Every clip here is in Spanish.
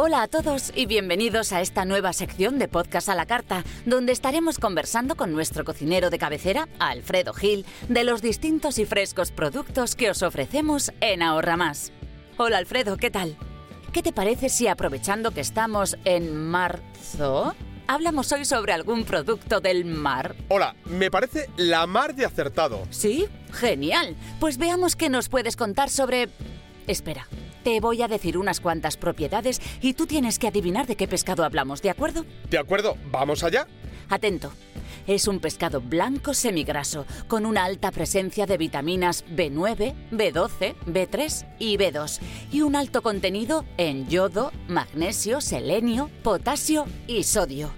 Hola a todos y bienvenidos a esta nueva sección de Podcast a la Carta, donde estaremos conversando con nuestro cocinero de cabecera, Alfredo Gil, de los distintos y frescos productos que os ofrecemos en Ahorra Más. Hola Alfredo, ¿qué tal? ¿Qué te parece si aprovechando que estamos en marzo, hablamos hoy sobre algún producto del mar? Hola, me parece la mar de acertado. ¿Sí? Genial. Pues veamos qué nos puedes contar sobre... Espera, te voy a decir unas cuantas propiedades y tú tienes que adivinar de qué pescado hablamos, ¿de acuerdo? De acuerdo, vamos allá. Atento. Es un pescado blanco semigraso, con una alta presencia de vitaminas B9, B12, B3 y B2, y un alto contenido en yodo, magnesio, selenio, potasio y sodio.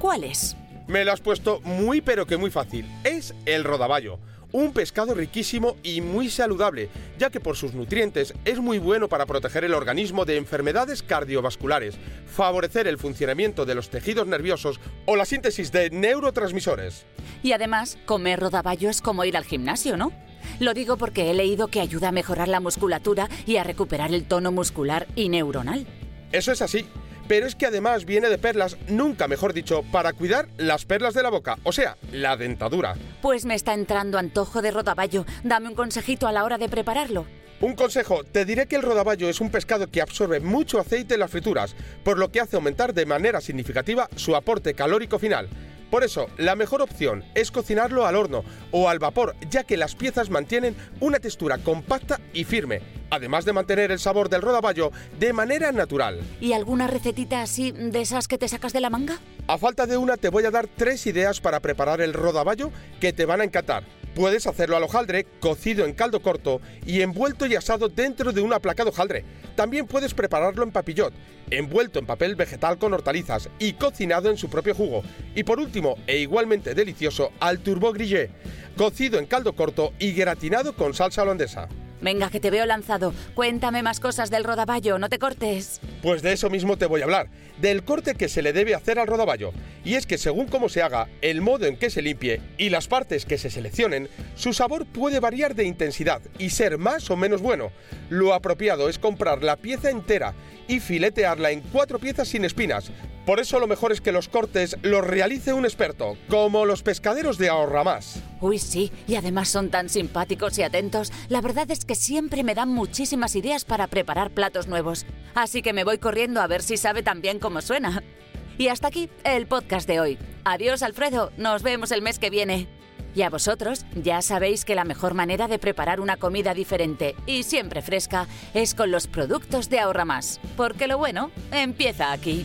¿Cuál es? Me lo has puesto muy pero que muy fácil. Es el rodaballo. Un pescado riquísimo y muy saludable, ya que por sus nutrientes es muy bueno para proteger el organismo de enfermedades cardiovasculares, favorecer el funcionamiento de los tejidos nerviosos o la síntesis de neurotransmisores. Y además, comer rodaballo es como ir al gimnasio, ¿no? Lo digo porque he leído que ayuda a mejorar la musculatura y a recuperar el tono muscular y neuronal. Eso es así. Pero es que además viene de perlas, nunca mejor dicho, para cuidar las perlas de la boca, o sea, la dentadura. Pues me está entrando antojo de rodaballo. Dame un consejito a la hora de prepararlo. Un consejo, te diré que el rodaballo es un pescado que absorbe mucho aceite en las frituras, por lo que hace aumentar de manera significativa su aporte calórico final. Por eso, la mejor opción es cocinarlo al horno o al vapor, ya que las piezas mantienen una textura compacta y firme, además de mantener el sabor del rodaballo de manera natural. ¿Y alguna recetita así de esas que te sacas de la manga? A falta de una te voy a dar tres ideas para preparar el rodaballo que te van a encantar. Puedes hacerlo al hojaldre, cocido en caldo corto y envuelto y asado dentro de un aplacado hojaldre. También puedes prepararlo en papillot, envuelto en papel vegetal con hortalizas y cocinado en su propio jugo. Y por último, e igualmente delicioso, al turbo grillé, cocido en caldo corto y gratinado con salsa holandesa. Venga, que te veo lanzado. Cuéntame más cosas del rodaballo, no te cortes. Pues de eso mismo te voy a hablar, del corte que se le debe hacer al rodaballo. Y es que según cómo se haga, el modo en que se limpie y las partes que se seleccionen, su sabor puede variar de intensidad y ser más o menos bueno. Lo apropiado es comprar la pieza entera y filetearla en cuatro piezas sin espinas. Por eso lo mejor es que los cortes los realice un experto, como los pescaderos de Ahorra Más. Uy, sí, y además son tan simpáticos y atentos. La verdad es que siempre me dan muchísimas ideas para preparar platos nuevos. Así que me voy corriendo a ver si sabe tan bien como suena. Y hasta aquí el podcast de hoy. Adiós, Alfredo. Nos vemos el mes que viene. Y a vosotros, ya sabéis que la mejor manera de preparar una comida diferente y siempre fresca es con los productos de Ahorra Más. Porque lo bueno empieza aquí.